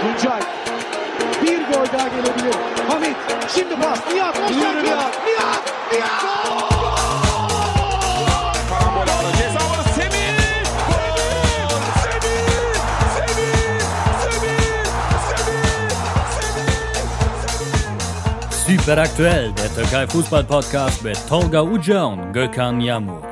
Tuncay. Bir gol daha gelebilir. Hamit. Şimdi pas. Nihat. Boş Yürü. Nihat. Nihat. Nihat. Karambol der Türkei Fußball Podcast mit Tolga Uca und Gökhan Yamur.